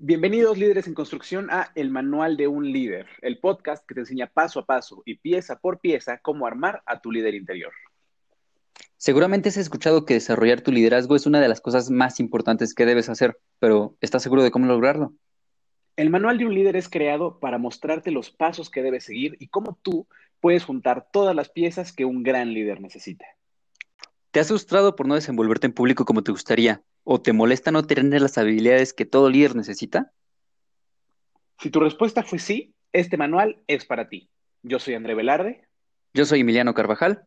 Bienvenidos líderes en construcción a El Manual de un Líder, el podcast que te enseña paso a paso y pieza por pieza cómo armar a tu líder interior. Seguramente has escuchado que desarrollar tu liderazgo es una de las cosas más importantes que debes hacer, pero ¿estás seguro de cómo lograrlo? El Manual de un Líder es creado para mostrarte los pasos que debes seguir y cómo tú puedes juntar todas las piezas que un gran líder necesita. ¿Te has frustrado por no desenvolverte en público como te gustaría? ¿O te molesta no tener las habilidades que todo líder necesita? Si tu respuesta fue sí, este manual es para ti. Yo soy André Velarde. Yo soy Emiliano Carvajal.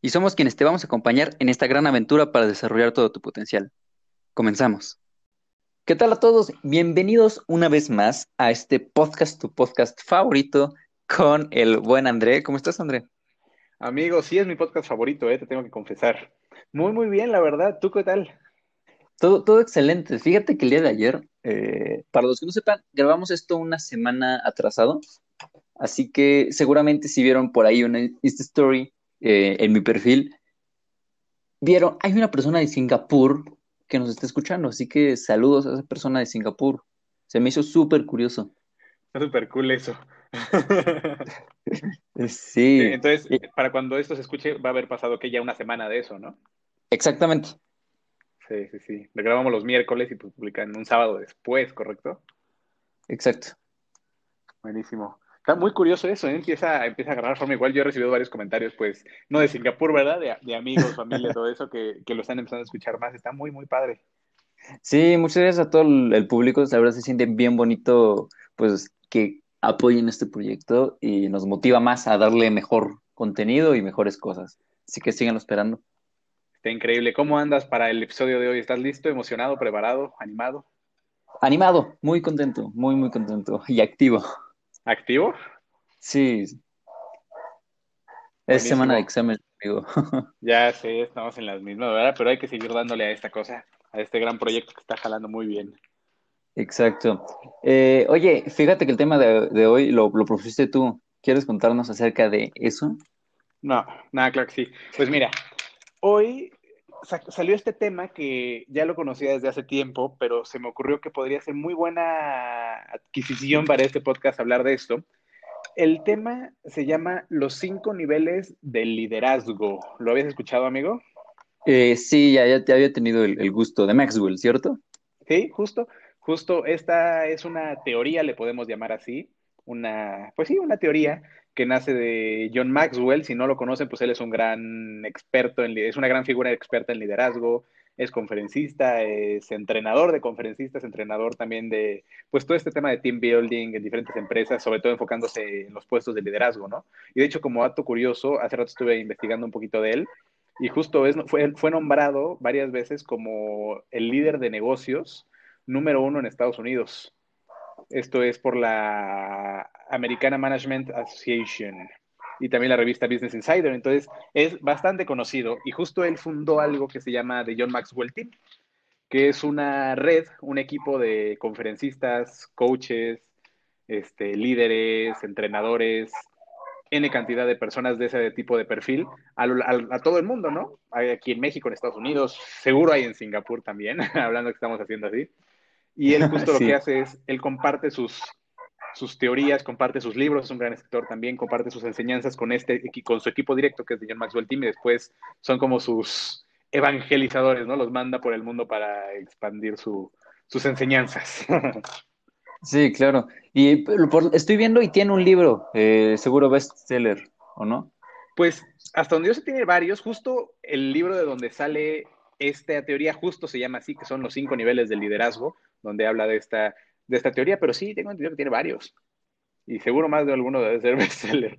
Y somos quienes te vamos a acompañar en esta gran aventura para desarrollar todo tu potencial. Comenzamos. ¿Qué tal a todos? Bienvenidos una vez más a este podcast, tu podcast favorito, con el buen André. ¿Cómo estás, André? Amigo, sí es mi podcast favorito, eh, te tengo que confesar. Muy, muy bien, la verdad. ¿Tú qué tal? Todo, todo excelente. Fíjate que el día de ayer, eh, para los que no sepan, grabamos esto una semana atrasado. Así que seguramente si vieron por ahí una Insta Story eh, en mi perfil, vieron, hay una persona de Singapur que nos está escuchando. Así que saludos a esa persona de Singapur. Se me hizo súper curioso. Está súper cool eso. sí. Entonces, para cuando esto se escuche, va a haber pasado que ya una semana de eso, ¿no? Exactamente. Sí, sí, sí. Lo grabamos los miércoles y pues publican un sábado después, ¿correcto? Exacto. Buenísimo. Está muy curioso eso, ¿eh? empieza, empieza a agarrar forma. Igual yo he recibido varios comentarios, pues, no de Singapur, ¿verdad? De, amigos, familia, todo eso, que, lo están empezando a escuchar más. Está muy, muy padre. Sí, muchas gracias a todo el público. La verdad se siente bien bonito, pues, que apoyen este proyecto y nos motiva más a darle mejor contenido y mejores cosas. Así que síganlo esperando. Está increíble. ¿Cómo andas para el episodio de hoy? ¿Estás listo, emocionado, preparado, animado? Animado, muy contento, muy, muy contento y activo. ¿Activo? Sí. Es semana de examen, amigo. ya sé, estamos en las mismas, ¿verdad? Pero hay que seguir dándole a esta cosa, a este gran proyecto que está jalando muy bien. Exacto. Eh, oye, fíjate que el tema de, hoy lo, lo propusiste tú. ¿Quieres contarnos acerca de eso? No, nada, claro que sí. Pues mira, hoy salió este tema que ya lo conocía desde hace tiempo, pero se me ocurrió que podría ser muy buena adquisición para este podcast hablar de esto. El tema se llama Los cinco niveles del liderazgo. ¿Lo habías escuchado, amigo? Eh, sí, ya, ya te había tenido el, gusto de Maxwell, ¿cierto? Sí, justo, justo. Esta es una teoría, le podemos llamar así, una, pues sí, una teoría que nace de John Maxwell. Si no lo conocen, pues él es un gran experto, en, es una gran figura experta en liderazgo, es conferencista, es entrenador de conferencistas, entrenador también de, pues todo este tema de team building en diferentes empresas, sobre todo enfocándose en los puestos de liderazgo, ¿no? Y de hecho, como dato curioso, hace rato estuve investigando un poquito de él y justo es, fue, fue nombrado varias veces como el líder de negocios número uno en Estados Unidos. Esto es por la Americana Management Association y también la revista Business Insider. Entonces, es bastante conocido y justo él fundó algo que se llama The John Maxwell Team, que es una red, un equipo de conferencistas, coaches, este, líderes, entrenadores, N cantidad de personas de ese tipo de perfil a, a, todo el mundo, ¿no? Aquí en México, en Estados Unidos, seguro hay en Singapur también, hablando que estamos haciendo así. Y él justo lo que hace es, él comparte sus, sus teorías, comparte sus libros, es un gran escritor también, comparte sus enseñanzas con, este, con su equipo directo, que es de John Maxwell Team, y después son como sus evangelizadores, ¿no? Los manda por el mundo para expandir su, sus enseñanzas. Sí, claro. Y estoy viendo y tiene un libro, eh, seguro bestseller, ¿o no? Pues hasta donde yo sé tiene varios, justo el libro de donde sale esta teoría justo se llama así, que son los cinco niveles del liderazgo, donde habla de esta, de esta teoría, pero sí, tengo entendido que tiene varios. Y seguro más de alguno debe ser bestseller.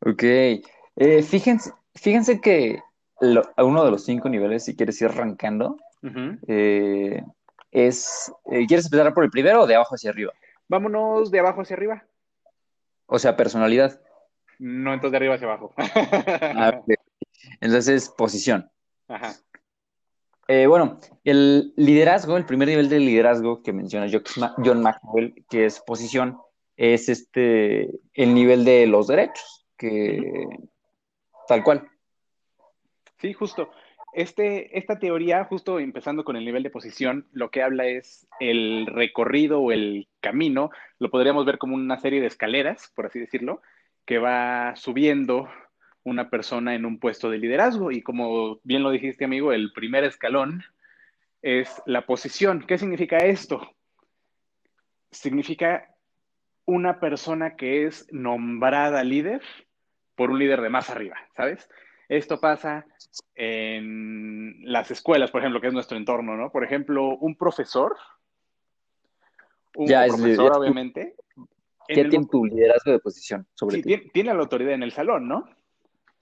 Ok. Eh, fíjense, fíjense que uno de los cinco niveles, si quieres ir arrancando, eh, es. Eh, ¿Quieres empezar por el primero o de abajo hacia arriba? Vámonos de abajo hacia arriba. O sea, personalidad. No, entonces de arriba hacia abajo. Ah, entonces, posición. Ajá. Eh, bueno, el liderazgo, el primer nivel de liderazgo que menciona John Maxwell, que es posición, es este el nivel de los derechos, que tal cual. Sí, justo. este, esta teoría, justo empezando con el nivel de posición, lo que habla es el recorrido o el camino, lo podríamos ver como una serie de escaleras, por así decirlo, que va subiendo una persona en un puesto de liderazgo. Y como bien lo dijiste, amigo, el primer escalón es la posición. ¿Qué significa esto? Significa una persona que es nombrada líder por un líder de más arriba, ¿sabes? Esto pasa en las escuelas, por ejemplo, que es nuestro entorno, ¿no? Por ejemplo, un profesor, un profesor, obviamente. Ya tiene tu liderazgo de posición sobre sí, tiene, tiene, la autoridad en el salón, ¿no?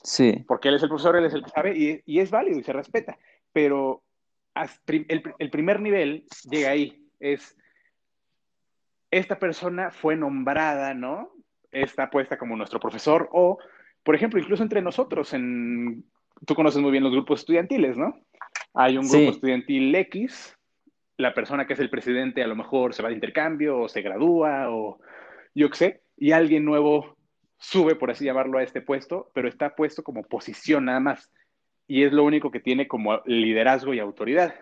Sí. Porque él es el profesor, él es el que sabe y, es válido y se respeta. Pero el, el primer nivel llega ahí, es esta persona fue nombrada, ¿no? Está puesta como nuestro profesor o por ejemplo, incluso entre nosotros, en, tú conoces muy bien los grupos estudiantiles, ¿no? Hay un grupo estudiantil X, la persona que es el presidente a lo mejor se va de intercambio o se gradúa o yo qué sé, y alguien nuevo sube, por así llamarlo, a este puesto, pero está puesto como posición nada más. Y es lo único que tiene como liderazgo y autoridad.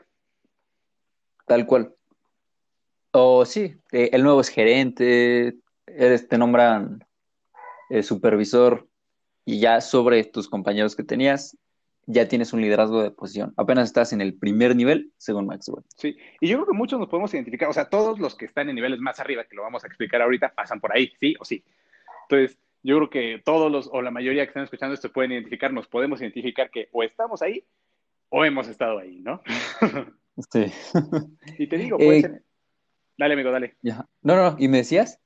Tal cual. O sí, eh, el nuevo es gerente, te nombran eh, supervisor y ya sobre tus compañeros que tenías, ya tienes un liderazgo de posición. Apenas estás en el primer nivel, según Maxwell. Sí, y yo creo que muchos nos podemos identificar, o sea, todos los que están en niveles más arriba, que lo vamos a explicar ahorita, pasan por ahí, sí o sí. Entonces, yo creo que todos los, o la mayoría que están escuchando esto pueden identificar, nos podemos identificar que o estamos ahí o hemos estado ahí, ¿no? Sí. y te digo, puede eh, Dale, amigo, dale. Ya. No, no, ¿y me decías?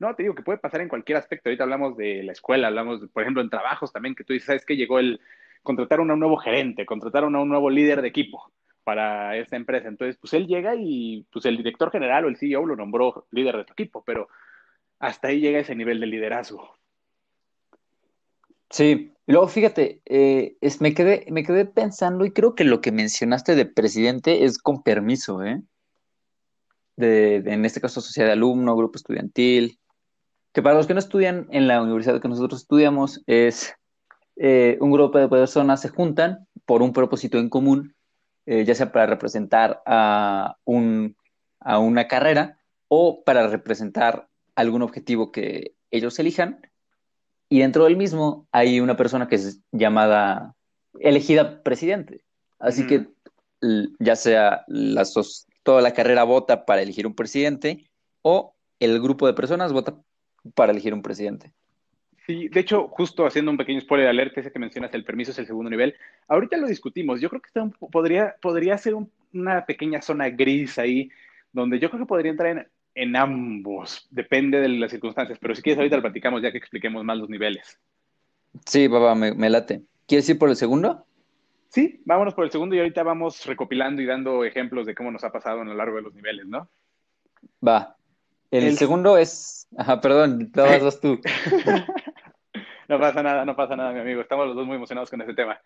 No, te digo que puede pasar en cualquier aspecto. Ahorita hablamos de la escuela, hablamos, por ejemplo, en trabajos también, que tú dices, ¿sabes qué? Llegó el contratar a un nuevo gerente, contratar a un nuevo líder de equipo para esta empresa. Entonces, pues él llega y pues el director general o el CEO lo nombró líder de tu equipo, pero hasta ahí llega ese nivel de liderazgo. Sí, y luego fíjate, eh, es, me, quedé, me quedé pensando y creo que lo que mencionaste de presidente es con permiso, ¿eh? De, en este caso, sociedad de alumno, grupo estudiantil, que para los que no estudian en la universidad que nosotros estudiamos es eh, un grupo de personas se juntan por un propósito en común, eh, ya sea para representar a, un, a una carrera o para representar algún objetivo que ellos elijan. Y dentro del mismo hay una persona que es llamada, elegida presidente. Así que ya sea toda la carrera vota para elegir un presidente o el grupo de personas vota para elegir un presidente. Sí, de hecho, justo haciendo un pequeño spoiler de alerta, ese que mencionas, el permiso es el segundo nivel. Ahorita lo discutimos. Yo creo que podría, podría ser una pequeña zona gris ahí, donde yo creo que podría entrar en, ambos. Depende de las circunstancias. Pero si quieres, ahorita lo platicamos ya que expliquemos más los niveles. Sí, papá, me, me late. ¿Quieres ir por el segundo? Sí, vámonos por el segundo y ahorita vamos recopilando y dando ejemplos de cómo nos ha pasado a lo largo de los niveles, ¿no? Va. El, segundo es. Ajá, perdón, te vas tú. no pasa nada, no pasa nada, mi amigo. Estamos los dos muy emocionados con este tema.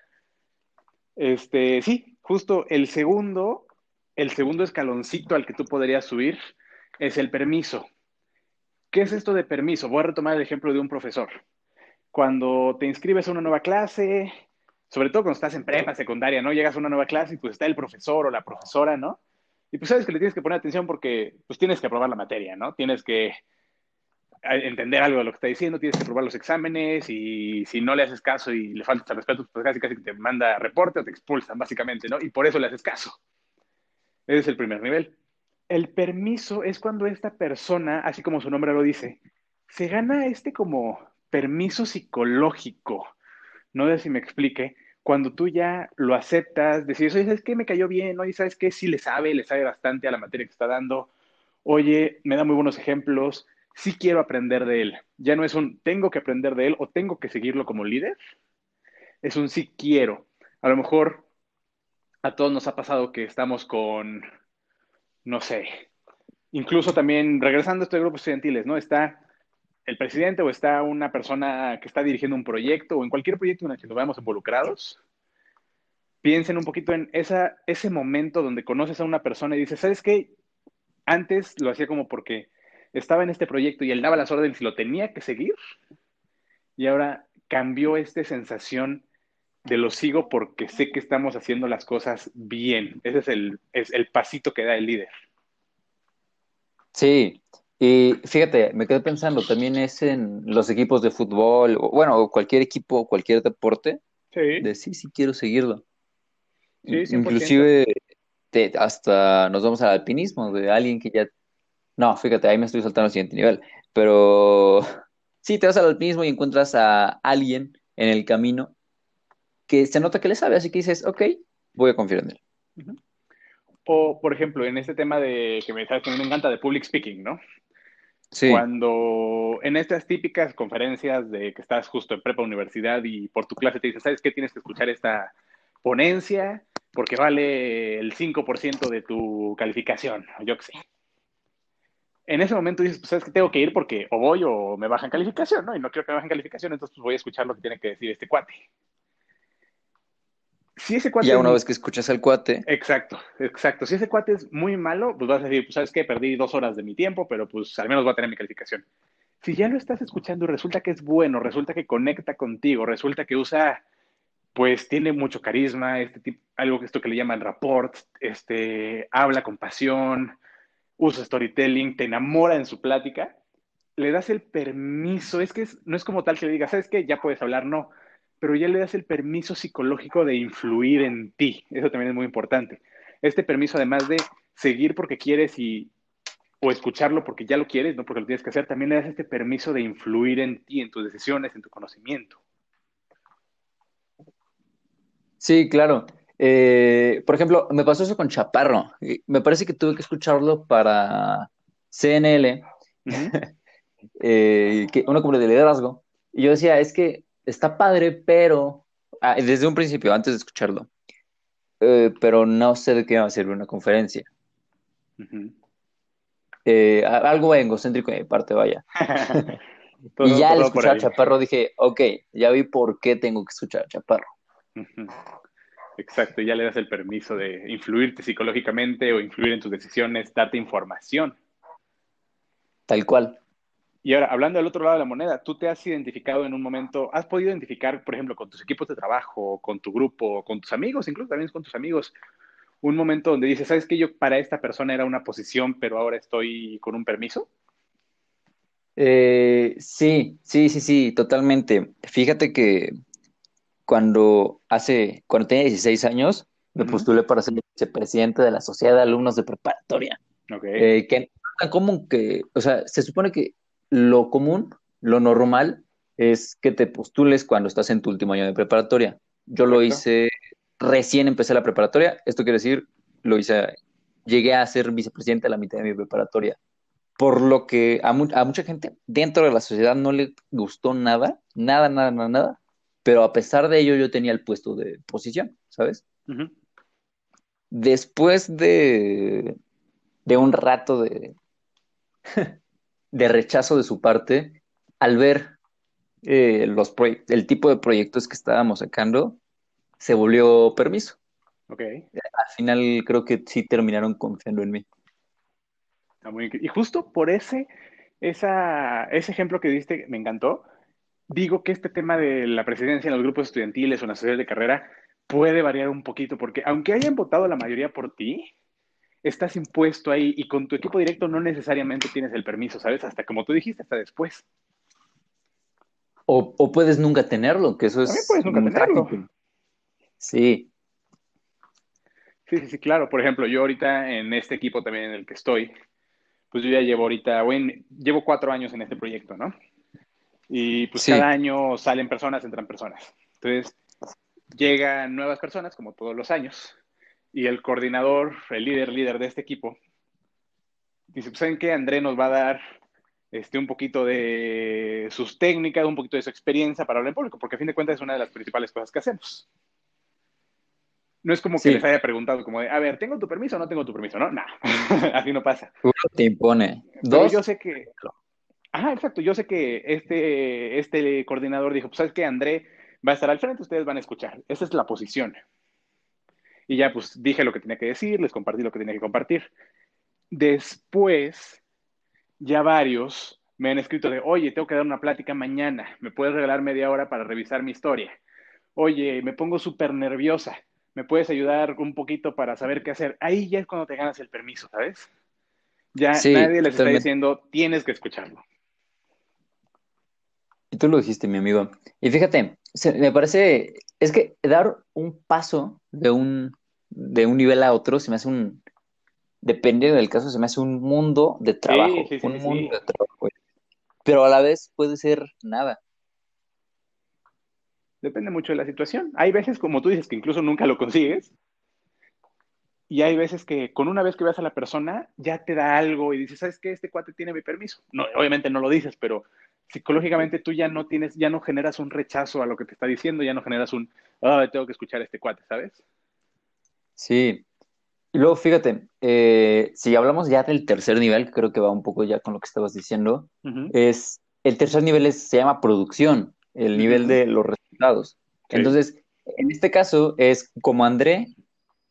Este, sí, justo el segundo, el segundo escaloncito al que tú podrías subir es el permiso. ¿Qué es esto de permiso? Voy a retomar el ejemplo de un profesor. Cuando te inscribes a una nueva clase, sobre todo cuando estás en prepa, secundaria, ¿no? Llegas a una nueva clase y pues está el profesor o la profesora, ¿no? Y pues sabes que le tienes que poner atención porque pues tienes que aprobar la materia, ¿no? Tienes que entender algo de lo que está diciendo, tienes que aprobar los exámenes y si no le haces caso y le faltas al respeto, pues casi casi te manda reporte o te expulsan, básicamente, ¿no? Y por eso le haces caso. Ese es el primer nivel. El permiso es cuando esta persona, así como su nombre lo dice, se gana este como permiso psicológico. No sé si me explique, cuando tú ya lo aceptas, decir, oye, ¿sabes qué? Me cayó bien, oye, ¿sabes qué? Sí le sabe, le sabe bastante a la materia que está dando, oye, me da muy buenos ejemplos, sí quiero aprender de él. Ya no es un tengo que aprender de él o tengo que seguirlo como líder, es un sí quiero. A lo mejor a todos nos ha pasado que estamos con, no sé, incluso también regresando a estos grupos estudiantiles, ¿no? Está el presidente o está una persona que está dirigiendo un proyecto o en cualquier proyecto en el que nos veamos involucrados, piensen un poquito en esa, ese momento donde conoces a una persona y dices, ¿sabes qué? Antes lo hacía como porque estaba en este proyecto y él daba las órdenes y lo tenía que seguir. Y ahora cambió esta sensación de lo sigo porque sé que estamos haciendo las cosas bien. Ese es el, es el pasito que da el líder. Sí, y fíjate, me quedé pensando, también es en los equipos de fútbol, o, bueno, cualquier equipo, cualquier deporte, Sí, de sí, sí quiero seguirlo. sí, 100%. Inclusive te- hasta nos vamos al alpinismo, de alguien que ya... No, fíjate, ahí me estoy saltando al siguiente nivel, pero sí, te vas al alpinismo y encuentras a alguien en el camino que se nota que le sabe, así que dices, ok, voy a confiar en él. O, por ejemplo, en este tema de que me, que a mí me encanta de public speaking, ¿no? Sí, Cuando en estas típicas conferencias de que estás justo en prepa universidad y por tu clase te dicen, ¿sabes qué? Tienes que escuchar esta ponencia porque vale el 5% de tu calificación, yo qué sé. En ese momento dices, pues sabes que tengo que ir porque o voy o me bajan calificación, ¿no? Y no quiero que me bajen calificación, entonces pues voy a escuchar lo que tiene que decir este cuate. Si ese cuate ya es una muy- vez que escuchas al cuate, Exacto, exacto. Si ese cuate es muy malo, pues vas a decir, pues sabes qué, perdí dos horas de mi tiempo, pero pues al menos voy a tener mi calificación. Si ya lo estás escuchando y resulta que es bueno, resulta que conecta contigo, resulta que usa, pues tiene mucho carisma, este tipo, algo que esto que le llaman rapport, este, habla con pasión, usa storytelling, te enamora en su plática, le das el permiso, es que es- no es como tal que le digas, ¿sabes qué? Ya puedes hablar, no, pero ya le das el permiso psicológico de influir en ti, eso también es muy importante. Este permiso además de seguir porque quieres y o escucharlo porque ya lo quieres, no porque lo tienes que hacer, también le das este permiso de influir en ti, en tus decisiones, en tu conocimiento. sí, claro. Eh, por ejemplo, me pasó eso con Chaparro. Me parece que tuve que escucharlo para CNL, eh, que uno como de liderazgo. Y yo decía, es que está padre, pero ah, desde un principio, antes de escucharlo, eh, pero no sé de qué va a servir una conferencia. Ujú. Eh, a- algo egocéntrico de mi parte, vaya. Todo- y ya al escuchar a. Chaparro dije, ok, ya vi por qué tengo que escuchar a Chaparro. Exacto, ya le das el permiso de influirte psicológicamente o influir en tus decisiones, darte información. Tal cual. Y ahora, hablando del otro lado de la moneda, ¿tú te has identificado en un momento, has podido identificar, por ejemplo, con tus equipos de trabajo, con tu grupo, con tus amigos, incluso también con tus amigos, un momento donde dices, ¿sabes qué? Yo para esta persona era una posición, pero ahora estoy con un permiso? Eh, sí, sí, sí, sí, totalmente. Fíjate que cuando hace, cuando tenía 16 años, me postulé para ser vicepresidente de la Sociedad de Alumnos de Preparatoria. Eh, que no es tan común que, o sea, se supone que lo común, lo normal, es que te postules cuando estás en tu último año de preparatoria. Yo lo hice, recién empecé la preparatoria, esto quiere decir, lo hice, llegué a ser vicepresidente a la mitad de mi preparatoria. Por lo que a, mu- a mucha gente dentro de la sociedad no le gustó nada, nada, nada, nada, nada, pero a pesar de ello yo tenía el puesto de posición, ¿sabes? Después de, de un rato de, de rechazo de su parte, al ver eh, los el tipo de proyectos que estábamos sacando, se volvió permiso. Ok. Al final creo que sí terminaron confiando en mí. Está muy incre- Y justo por ese, esa, ese ejemplo que diste me encantó. Digo que este tema de la presidencia en los grupos estudiantiles o en las sociedades de carrera puede variar un poquito, porque aunque hayan votado la mayoría por ti, estás impuesto ahí y con tu equipo directo no necesariamente tienes el permiso, ¿sabes? Hasta como tú dijiste, hasta después. O, o puedes nunca tenerlo, que eso También es puedes nunca tenerlo. trágico. Sí, Sí, sí, sí, claro. Por ejemplo, yo ahorita en este equipo también en el que estoy, pues yo ya llevo ahorita, bueno, llevo cuatro años en este proyecto, ¿no? Y pues Sí. cada año salen personas, entran personas. Entonces, llegan nuevas personas, como todos los años, y el coordinador, el líder, líder de este equipo, dice, pues, ¿saben qué? André nos va a dar este, un poquito de sus técnicas, un poquito de su experiencia para hablar en público, porque a fin de cuentas es una de las principales cosas que hacemos. No es como que les haya preguntado como de, a ver, ¿tengo tu permiso o no tengo tu permiso? No, no, así no pasa. uno te impone. Pero Dos, yo sé que, ajá, exacto, yo sé que este, este coordinador dijo, pues sabes que André va a estar al frente, ustedes van a escuchar. Esa es la posición. Y ya pues dije lo que tenía que decir, les compartí lo que tenía que compartir. Después, ya varios me han escrito de, oye, tengo que dar una plática mañana, ¿me puedes regalar media hora para revisar mi historia? oye, me pongo súper nerviosa, ¿me puedes ayudar un poquito para saber qué hacer? Ahí ya es cuando te ganas el permiso, ¿sabes? Ya nadie les está diciendo, tienes que escucharlo. Y tú lo dijiste, mi amigo. Y fíjate, me parece, es que dar un paso de un, de un nivel a otro se me hace un, depende del caso, se me hace un mundo de trabajo. un mundo de trabajo. Pero a la vez puede ser nada. Depende mucho de la situación. Hay veces, como tú dices, que incluso nunca lo consigues. Y hay veces que con una vez que veas a la persona, ya te da algo y dices, ¿sabes qué? Este cuate tiene mi permiso. No, obviamente no lo dices, pero psicológicamente tú ya no tienes, ya no generas un rechazo a lo que te está diciendo, ya no generas un, ah, tengo que escuchar a este cuate, ¿sabes? Sí. Y luego, fíjate, eh, si hablamos ya del tercer nivel, creo que va un poco ya con lo que estabas diciendo, es, el tercer nivel es, se llama producción, el nivel de los resultados. Entonces, en este caso es como André,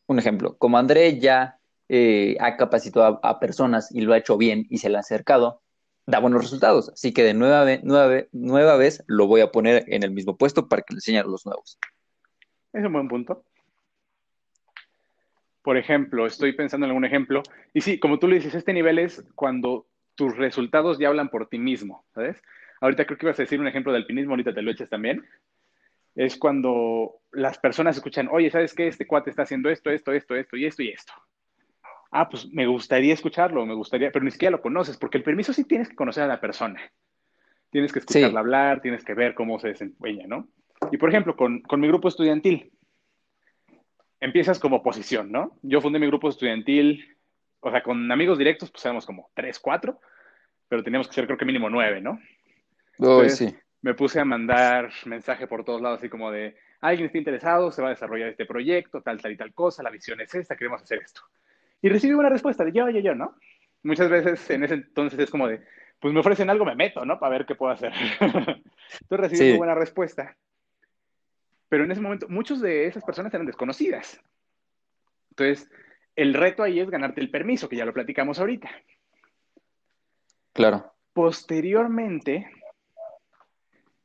un ejemplo, como André ya eh, ha capacitado a, personas y lo ha hecho bien y se le ha acercado, da buenos resultados. Así que de nueva, nueva, nueva vez lo voy a poner en el mismo puesto para que le enseñe a los nuevos. Es un buen punto. Por ejemplo, estoy pensando en algún ejemplo. Y sí, como tú le dices, este nivel es cuando tus resultados ya hablan por ti mismo, ¿sabes? Ahorita creo que ibas a decir un ejemplo de alpinismo, ahorita te lo eches también. Es cuando las personas escuchan, oye, ¿sabes qué? Este cuate está haciendo esto, esto, esto, esto y esto y esto ah, pues me gustaría escucharlo, me gustaría, pero ni siquiera lo conoces, porque el permiso sí tienes que conocer a la persona. Tienes que escucharla hablar, tienes que ver cómo se desempeña, ¿no? Y por ejemplo, con, mi grupo estudiantil, empiezas como oposición, ¿no? Yo fundé mi grupo estudiantil, o sea, con amigos directos, pues éramos como tres, cuatro, pero teníamos que ser creo que mínimo nueve, ¿no? sí. Me puse a mandar mensaje por todos lados, así como de, alguien está interesado, se va a desarrollar este proyecto, tal, tal y tal cosa, la visión es esta, queremos hacer esto. Y recibí una respuesta de yo, yo, yo, ¿no? Muchas veces en ese entonces es como de, pues me ofrecen algo, me meto, ¿no? Para ver qué puedo hacer. Entonces recibí una buena respuesta. Pero en ese momento, muchas de esas personas eran desconocidas. Entonces, el reto ahí es ganarte el permiso, que ya lo platicamos ahorita. Claro. Posteriormente,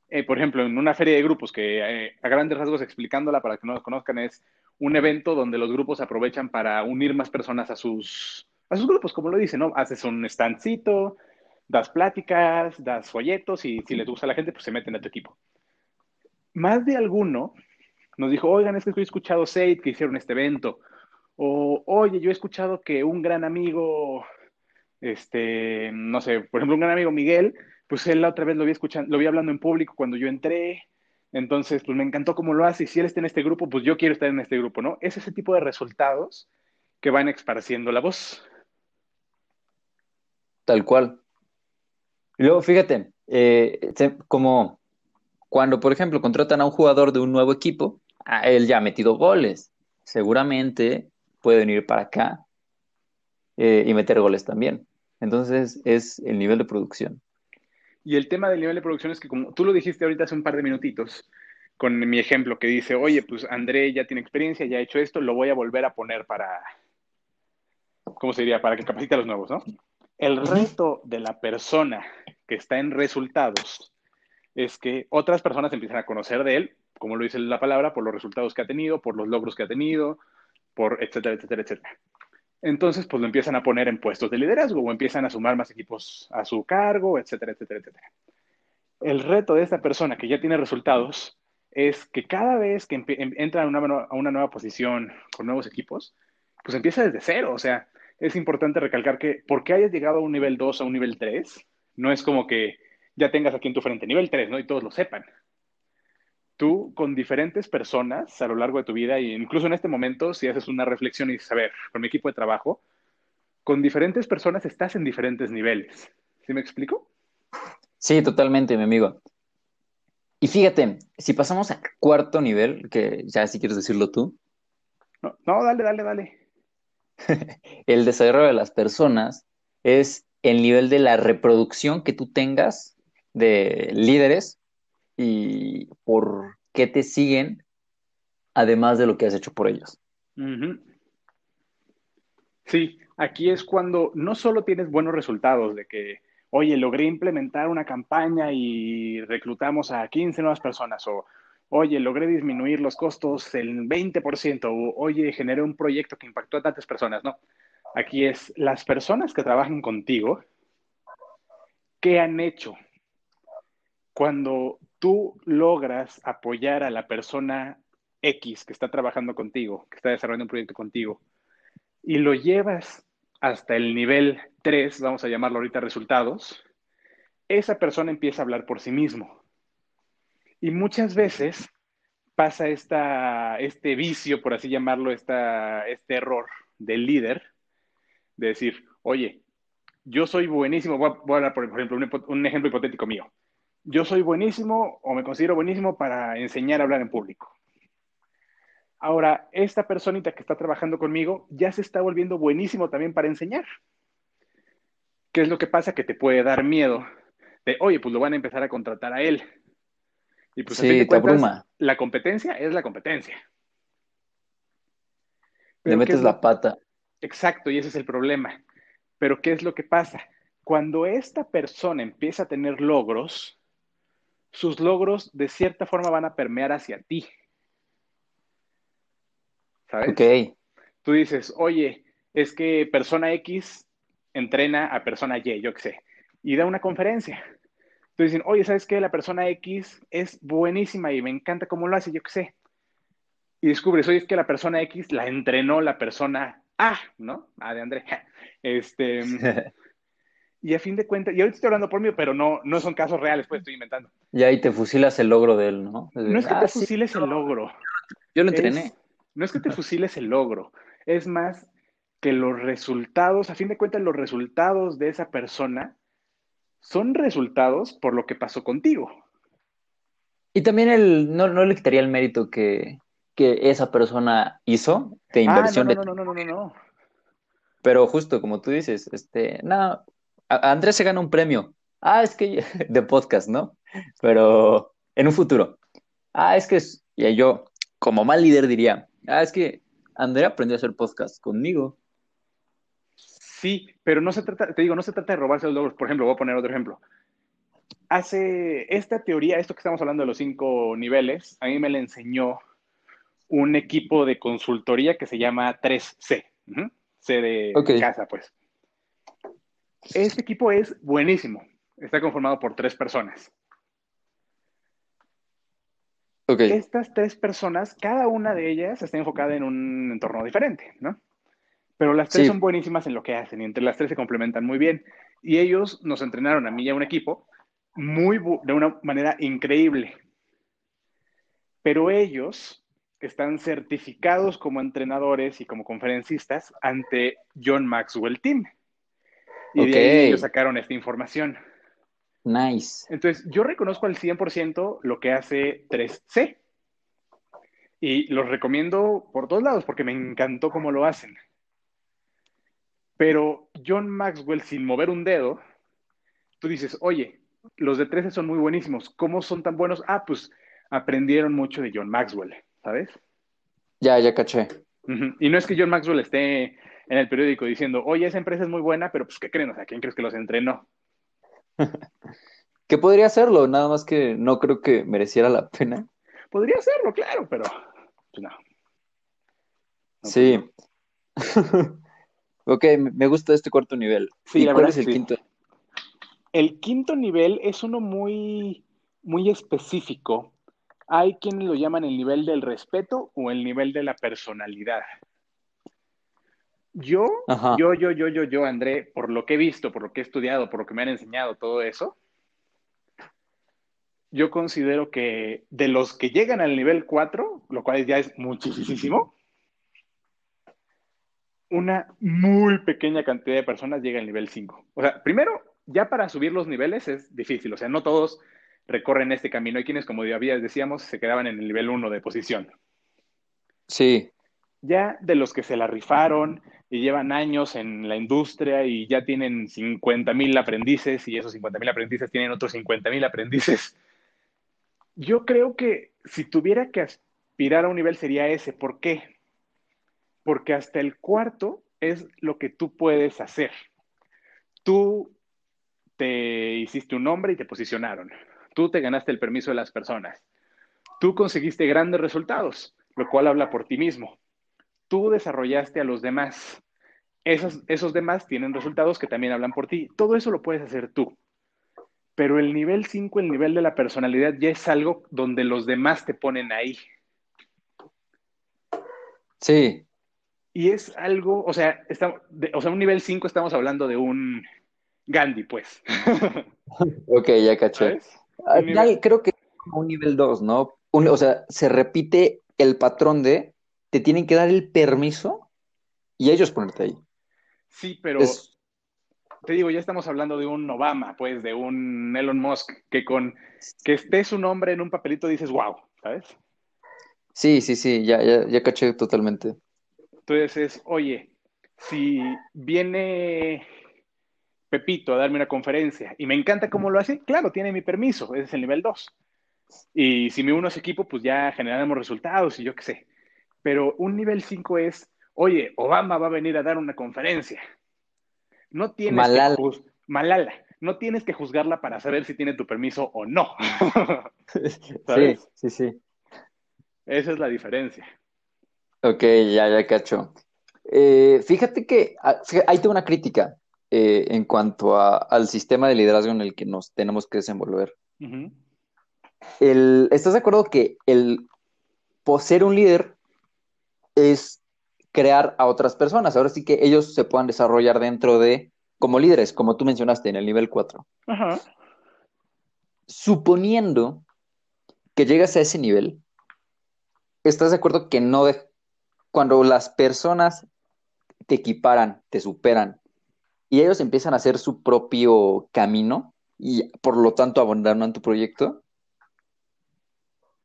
eh, por ejemplo, en una feria de grupos que eh, a grandes rasgos explicándola para que no los conozcan es un evento donde los grupos aprovechan para unir más personas a sus, a sus grupos, como lo dice, ¿no? Haces un standcito, das pláticas, das folletos y si les gusta a la gente, pues se meten a tu equipo. Más de alguno nos dijo, oigan, es que he escuchado Seid que hicieron este evento. O, oye, yo he escuchado que un gran amigo, este, no sé, por ejemplo, un gran amigo Miguel, pues él la otra vez lo vi escuchando, lo vi hablando en público cuando yo entré entonces, pues me encantó cómo lo hace y si él está en este grupo, pues yo quiero estar en este grupo, ¿no? Es ese tipo de resultados que van esparciendo la voz. Tal cual. Y luego, fíjate, eh, como cuando, por ejemplo, contratan a un jugador de un nuevo equipo, a él ya ha metido goles. Seguramente puede venir para acá eh, y meter goles también. Entonces, es el nivel de producción. Y el tema del nivel de producción es que, como tú lo dijiste ahorita hace un par de minutitos, con mi ejemplo que dice, oye, pues André ya tiene experiencia, ya ha hecho esto, lo voy a volver a poner para, ¿cómo se diría? Para que capacite a los nuevos, ¿no? El reto de la persona que está en resultados es que otras personas empiezan a conocer de él, como lo dice la palabra, por los resultados que ha tenido, por los logros que ha tenido, por etcétera, etcétera, etcétera entonces pues lo empiezan a poner en puestos de liderazgo o empiezan a sumar más equipos a su cargo, etcétera, etcétera, etcétera. El reto de esta persona que ya tiene resultados es que cada vez que entra a una, a una nueva posición con nuevos equipos, pues empieza desde cero. O sea, es importante recalcar que porque hayas llegado a un nivel 2 o a un nivel 3, no es como que ya tengas aquí en tu frente nivel 3, ¿no? Y todos lo sepan tú con diferentes personas a lo largo de tu vida, e incluso en este momento, si haces una reflexión y dices, a ver, con mi equipo de trabajo, con diferentes personas estás en diferentes niveles. ¿Sí me explico? Sí, totalmente, mi amigo. Y fíjate, si pasamos al cuarto nivel, que ya si quieres decirlo tú. No, no dale, dale, dale. el desarrollo de las personas es el nivel de la reproducción que tú tengas de líderes y por qué te siguen, además de lo que has hecho por ellos. Sí, aquí es cuando no solo tienes buenos resultados de que, oye, logré implementar una campaña y reclutamos a 15 nuevas personas o, oye, logré disminuir los costos el 20%, o oye, generé un proyecto que impactó a tantas personas, no. Aquí es las personas que trabajan contigo, ¿qué han hecho? Cuando tú logras apoyar a la persona X que está trabajando contigo, que está desarrollando un proyecto contigo, y lo llevas hasta el nivel 3, vamos a llamarlo ahorita resultados, esa persona empieza a hablar por sí mismo. Y muchas veces pasa esta, este vicio, por así llamarlo, esta, este error del líder, de decir, oye, yo soy buenísimo, voy a, dar, por ejemplo, un ejemplo hipotético mío yo soy buenísimo o me considero buenísimo para enseñar a hablar en público. Ahora, esta personita que está trabajando conmigo ya se está volviendo buenísimo también para enseñar. ¿Qué es lo que pasa? Que te puede dar miedo de, oye, pues lo van a empezar a contratar a él. Y pues sí, la competencia es la competencia. Le metes la pata. Exacto, y ese es el problema. Pero ¿qué es lo que pasa? Cuando esta persona empieza a tener logros, sus logros de cierta forma van a permear hacia ti. ¿Sabes? Ok. Tú dices, oye, es que persona X entrena a persona Y, yo qué sé, y da una conferencia. Tú dices, oye, ¿sabes qué? La persona X es buenísima y me encanta cómo lo hace, yo qué sé. Y descubres, oye, es que la persona X la entrenó la persona A, ¿no? A de André. Este. Y a fin de cuentas, y ahorita estoy hablando por mí, pero no, no son casos reales, pues estoy inventando. Y ahí te fusilas el logro de él, ¿no? No es que ah, te fusiles el logro. Yo lo entrené. no es que te fusiles el logro, es más que los resultados, a fin de cuentas, los resultados de esa persona son resultados por lo que pasó contigo. Y también el, no, no le quitaría el mérito que, que esa persona hizo de ah, inversión. Ah, no, no, no, no, no, no, no. Pero justo como tú dices, este, no, Andrés se gana un premio. Ah, es que de podcast, ¿no? Pero en un futuro. Ah, es que y yo, como mal líder, diría, ah, es que Andrés aprendió a hacer podcast conmigo. Sí, pero no se trata, te digo, no se trata de robarse los logros. Por ejemplo, voy a poner otro ejemplo. Hace esta teoría, esto que estamos hablando de los cinco niveles, a mí me la enseñó un equipo de consultoría que se llama 3C. C de casa, pues. Este equipo es buenísimo. Está conformado por tres personas. Okay. Estas tres personas, cada una de ellas está enfocada en un entorno diferente, ¿no? Pero las tres son buenísimas en lo que hacen y entre las tres se complementan muy bien. Y ellos nos entrenaron a mí y a un equipo muy de una manera increíble. Pero ellos están certificados como entrenadores y como conferencistas ante John Maxwell Team. Y de ahí ellos sacaron esta información. Nice. Entonces, yo reconozco al 100% lo que hace 3C. Y los recomiendo por todos lados porque me encantó cómo lo hacen. Pero John Maxwell, sin mover un dedo, tú dices, oye, los de 13 son muy buenísimos. ¿Cómo son tan buenos? Ah, pues aprendieron mucho de John Maxwell, ¿sabes? Ya, ya caché. Y no es que John Maxwell esté en el periódico diciendo, oye, esa empresa es muy buena, pero pues, ¿qué creen? O sea, ¿quién crees que los entrenó? que podría hacerlo, nada más que no creo que mereciera la pena. Podría hacerlo, claro, pero pues no. sí. ok, me gusta este cuarto nivel. ¿Y cuál es el quinto? El quinto nivel es uno muy, muy específico. Hay quienes lo llaman el nivel del respeto o el nivel de la personalidad. Yo, yo, yo, yo, yo, yo, André, por lo que he visto, por lo que he estudiado, por lo que me han enseñado, todo eso, yo considero que de los que llegan al nivel 4, lo cual ya es muchísimo, una muy pequeña cantidad de personas llega al nivel 5. O sea, primero, ya para subir los niveles es difícil, o sea, no todos recorren este camino. Hay quienes, como había decíamos, se quedaban en el nivel 1 de posición. Sí. Ya de los que se la rifaron, y llevan años en la industria y ya tienen 50 mil aprendices y esos 50 mil aprendices tienen otros 50 mil aprendices. Yo creo que si tuviera que aspirar a un nivel sería ese. ¿Por qué? Porque hasta el cuarto es lo que tú puedes hacer. Tú te hiciste un nombre y te posicionaron. Tú te ganaste el permiso de las personas. Tú conseguiste grandes resultados, lo cual habla por ti mismo. Tú desarrollaste a los demás. Esos, esos demás tienen resultados que también hablan por ti. Todo eso lo puedes hacer tú. Pero el nivel 5, el nivel de la personalidad, ya es algo donde los demás te ponen ahí. Sí. Y es algo, o sea, está, o sea, un nivel 5 estamos hablando de un Gandhi, pues. ok, ya caché. Al final creo que un nivel 2, ¿no? o sea, se repite el patrón de te tienen que dar el permiso y ellos ponerte ahí. Sí, pero te digo, ya estamos hablando de un Obama, pues, de un Elon Musk, que con que esté su nombre en un papelito dices, wow, ¿sabes? Sí, sí, sí, ya, ya, ya caché totalmente. Entonces, oye, si viene Pepito a darme una conferencia y me encanta cómo lo hace, claro, tiene mi permiso, ese es el nivel 2. Y si me uno a ese equipo, pues ya generaremos resultados y yo qué sé. Pero un nivel 5 es, oye, Obama va a venir a dar una conferencia. No tienes Malala. que Malala. No tienes que juzgarla para saber si tiene tu permiso o no. Sí, sí, sí. Esa es la diferencia. Ok, ya, ya cacho. Eh, fíjate que ah, ahí tengo una crítica eh, en cuanto al sistema de liderazgo en el que nos tenemos que desenvolver. ¿Estás de acuerdo que el poseer un líder es crear a otras personas? Ahora sí que ellos se puedan desarrollar dentro de, como líderes, como tú mencionaste en el nivel 4. Suponiendo que llegas a ese nivel, ¿estás de acuerdo que no de, cuando las personas te equiparan, te superan y ellos empiezan a hacer su propio camino y por lo tanto abandonan tu proyecto,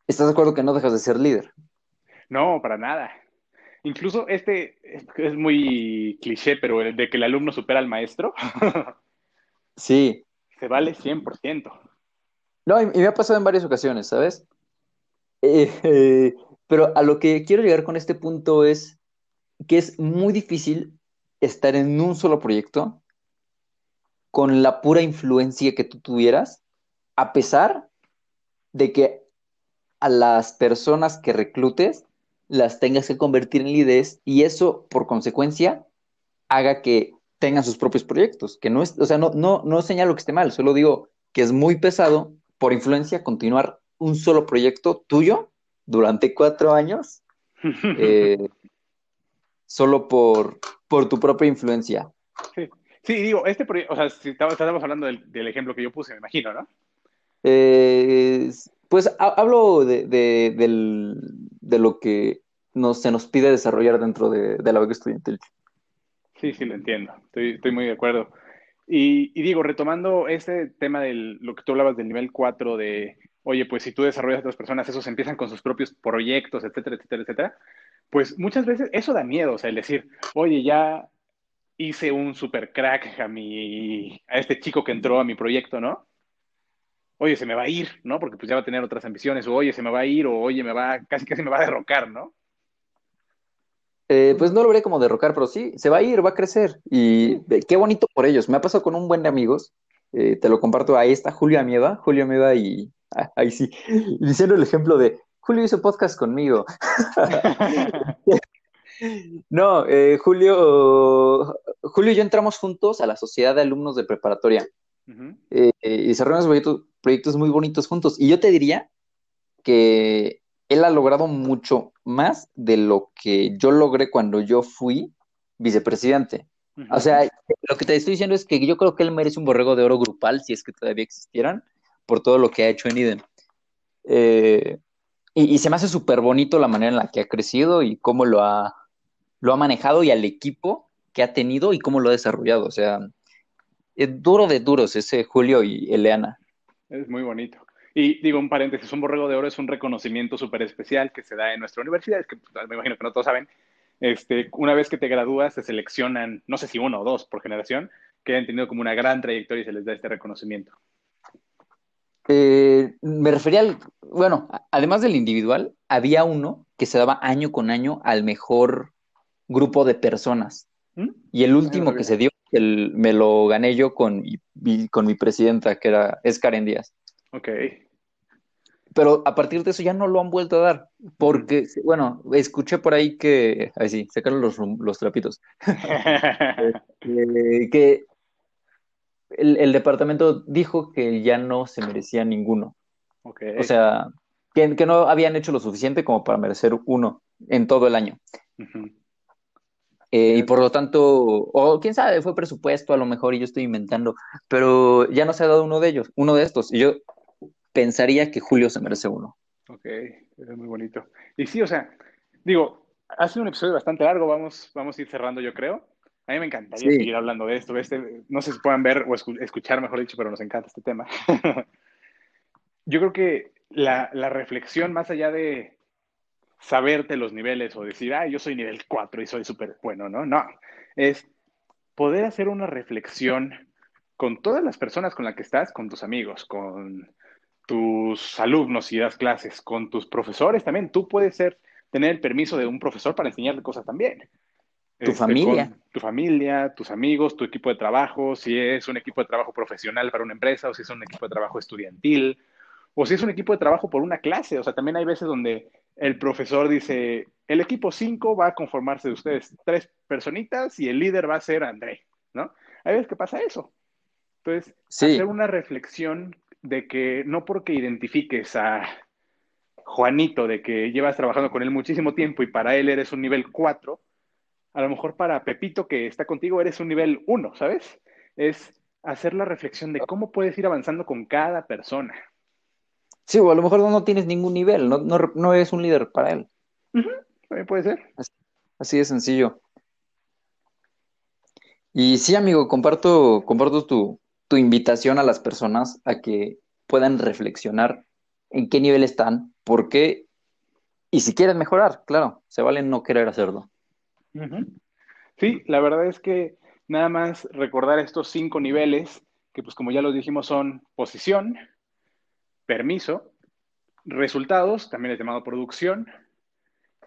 ¿estás de acuerdo que no dejas de ser líder? No, para nada. Incluso este es muy cliché, pero el de que el alumno supera al maestro. sí. Se vale 100%. No, y, me ha pasado en varias ocasiones, ¿sabes? Eh, eh, pero a lo que quiero llegar con este punto es que es muy difícil estar en un solo proyecto con la pura influencia que tú tuvieras, a pesar de que a las personas que reclutes las tengas que convertir en líderes y eso, por consecuencia, haga que tengan sus propios proyectos. Que no es, o sea, no, no, no señalo que esté mal, solo digo que es muy pesado por influencia continuar un solo proyecto tuyo durante cuatro años, eh, solo por, por tu propia influencia. Sí, digo, este proyecto, o sea, si estamos, hablando del, ejemplo que yo puse, me imagino, ¿no? Eh, pues hablo de, de, lo que nos, se nos pide desarrollar dentro de, la beca estudiantil. Sí, sí, lo entiendo. Estoy, estoy muy de acuerdo. Y, digo, retomando este tema de lo que tú hablabas del nivel 4 de, oye, pues si tú desarrollas a otras personas, esos empiezan con sus propios proyectos, etcétera, etcétera, etcétera. Pues muchas veces eso da miedo, o sea, el decir, oye, ya hice un super crack a mi, a este chico que entró a mi proyecto, ¿no? Oye, se me va a ir, ¿no? Porque pues ya va a tener otras ambiciones, o oye, se me va a ir, o oye, me va, casi casi me va a derrocar, ¿no? Eh, pues no lo veré como derrocar, pero sí, se va a ir, va a crecer. Y qué bonito por ellos. Me ha pasado con un buen de amigos. Eh, te lo comparto. Ahí está Julio Amieva. Julio Amieva y ah, ahí sí. Diciendo el ejemplo de Julio hizo podcast conmigo. No, eh, Julio, Julio y yo entramos juntos a la Sociedad de Alumnos de Preparatoria eh, y proyectos, proyectos muy bonitos juntos. Y yo te diría que él ha logrado mucho más de lo que yo logré cuando yo fui vicepresidente. O sea, lo que te estoy diciendo es que yo creo que él merece un borrego de oro grupal, si es que todavía existieran, por todo lo que ha hecho en Iden. Eh, y, y, se me hace súper bonito la manera en la que ha crecido y cómo lo ha, lo ha manejado y al equipo que ha tenido y cómo lo ha desarrollado. O sea, es duro de duros ese Julio y Eleana. Es muy bonito. Y digo un paréntesis, un borrego de oro es un reconocimiento súper especial que se da en nuestra universidad, es que pues, me imagino que no todos saben. Este, una vez que te gradúas, se seleccionan, no sé si uno o dos por generación, que han tenido como una gran trayectoria y se les da este reconocimiento. Eh, me refería al, bueno, además del individual, había uno que se daba año con año al mejor grupo de personas. ¿Mm? Y el último que se dio, el, me lo gané yo con, con mi presidenta, que era, es Karen Díaz. Ok. pero a partir de eso ya no lo han vuelto a dar, porque, bueno, escuché por ahí que, ahí sí, sacaron los, los trapitos, eh, que el, departamento dijo que ya no se merecía ninguno. O sea, que, no habían hecho lo suficiente como para merecer uno en todo el año. Eh, y por lo tanto, o quién sabe, fue presupuesto a lo mejor y yo estoy inventando, pero ya no se ha dado uno de ellos, uno de estos. Y yo pensaría que Julio se merece uno. Ok, es muy bonito. Y sí, o sea, digo, ha sido un episodio bastante largo, vamos, vamos a ir cerrando, yo creo. A mí me encantaría seguir hablando de esto. Este, no sé si puedan ver o escuchar, mejor dicho, pero nos encanta este tema. yo creo que la, la, reflexión, más allá de saberte los niveles o decir, ah, yo soy nivel 4 y soy súper bueno, ¿no? No, es poder hacer una reflexión con todas las personas con las que estás, con tus amigos, con tus alumnos y das clases, con tus profesores también. Tú puedes ser, tener el permiso de un profesor para enseñarle cosas también. Tu este, familia. Tu familia, tus amigos, tu equipo de trabajo, si es un equipo de trabajo profesional para una empresa o si es un equipo de trabajo estudiantil o si es un equipo de trabajo por una clase. O sea, también hay veces donde el profesor dice, el equipo 5 va a conformarse de ustedes tres personitas y el líder va a ser André, ¿no? Hay veces que pasa eso. Entonces, hacer una reflexión de que no porque identifiques a Juanito, de que llevas trabajando con él muchísimo tiempo y para él eres un nivel 4, a lo mejor para Pepito que está contigo eres un nivel 1, ¿sabes? Es hacer la reflexión de cómo puedes ir avanzando con cada persona. Sí, o a lo mejor no, tienes ningún nivel, no, no, eres un líder para él. También puede ser. Así, de sencillo. Y sí, amigo, comparto, comparto tu, tu invitación a las personas a que puedan reflexionar en qué nivel están, por qué, y si quieren mejorar, claro, se vale no querer hacerlo. Sí, la verdad es que nada más recordar estos cinco niveles, que pues como ya los dijimos son posición, permiso, resultados, también es llamado producción,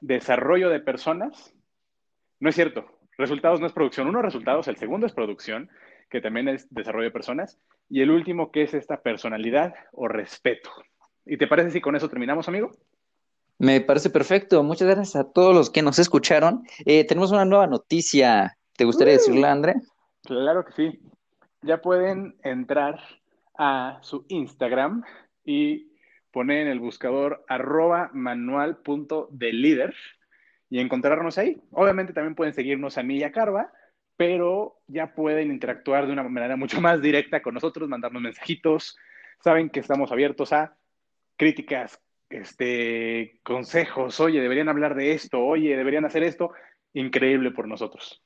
desarrollo de personas, no es cierto, resultados no es producción, uno resultados, el segundo es producción, que también es desarrollo de personas, y el último que es esta personalidad o respeto. ¿Y te parece si con eso terminamos, amigo? Me parece perfecto. Muchas gracias a todos los que nos escucharon. Eh, tenemos una nueva noticia. ¿Te gustaría uh. decirla, André? Claro que sí. Ya pueden entrar a su Instagram y poner en el buscador arroba manual.delíder y encontrarnos ahí. Obviamente también pueden seguirnos a mí y a Carva pero ya pueden interactuar de una manera mucho más directa con nosotros, mandarnos mensajitos. Saben que estamos abiertos a críticas, este, consejos. Oye, deberían hablar de esto. Oye, deberían hacer esto. Increíble por nosotros.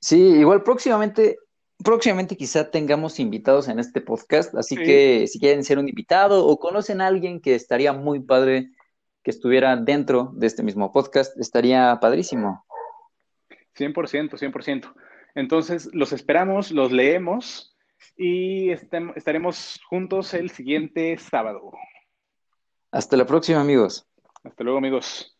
Sí, igual próximamente, próximamente quizá tengamos invitados en este podcast. Así que si quieren ser un invitado o conocen a alguien que estaría muy padre que estuviera dentro de este mismo podcast, estaría padrísimo. 100%, 100%. Entonces, los esperamos, los leemos y estaremos juntos el siguiente sábado. Hasta la próxima, amigos. Hasta luego, amigos.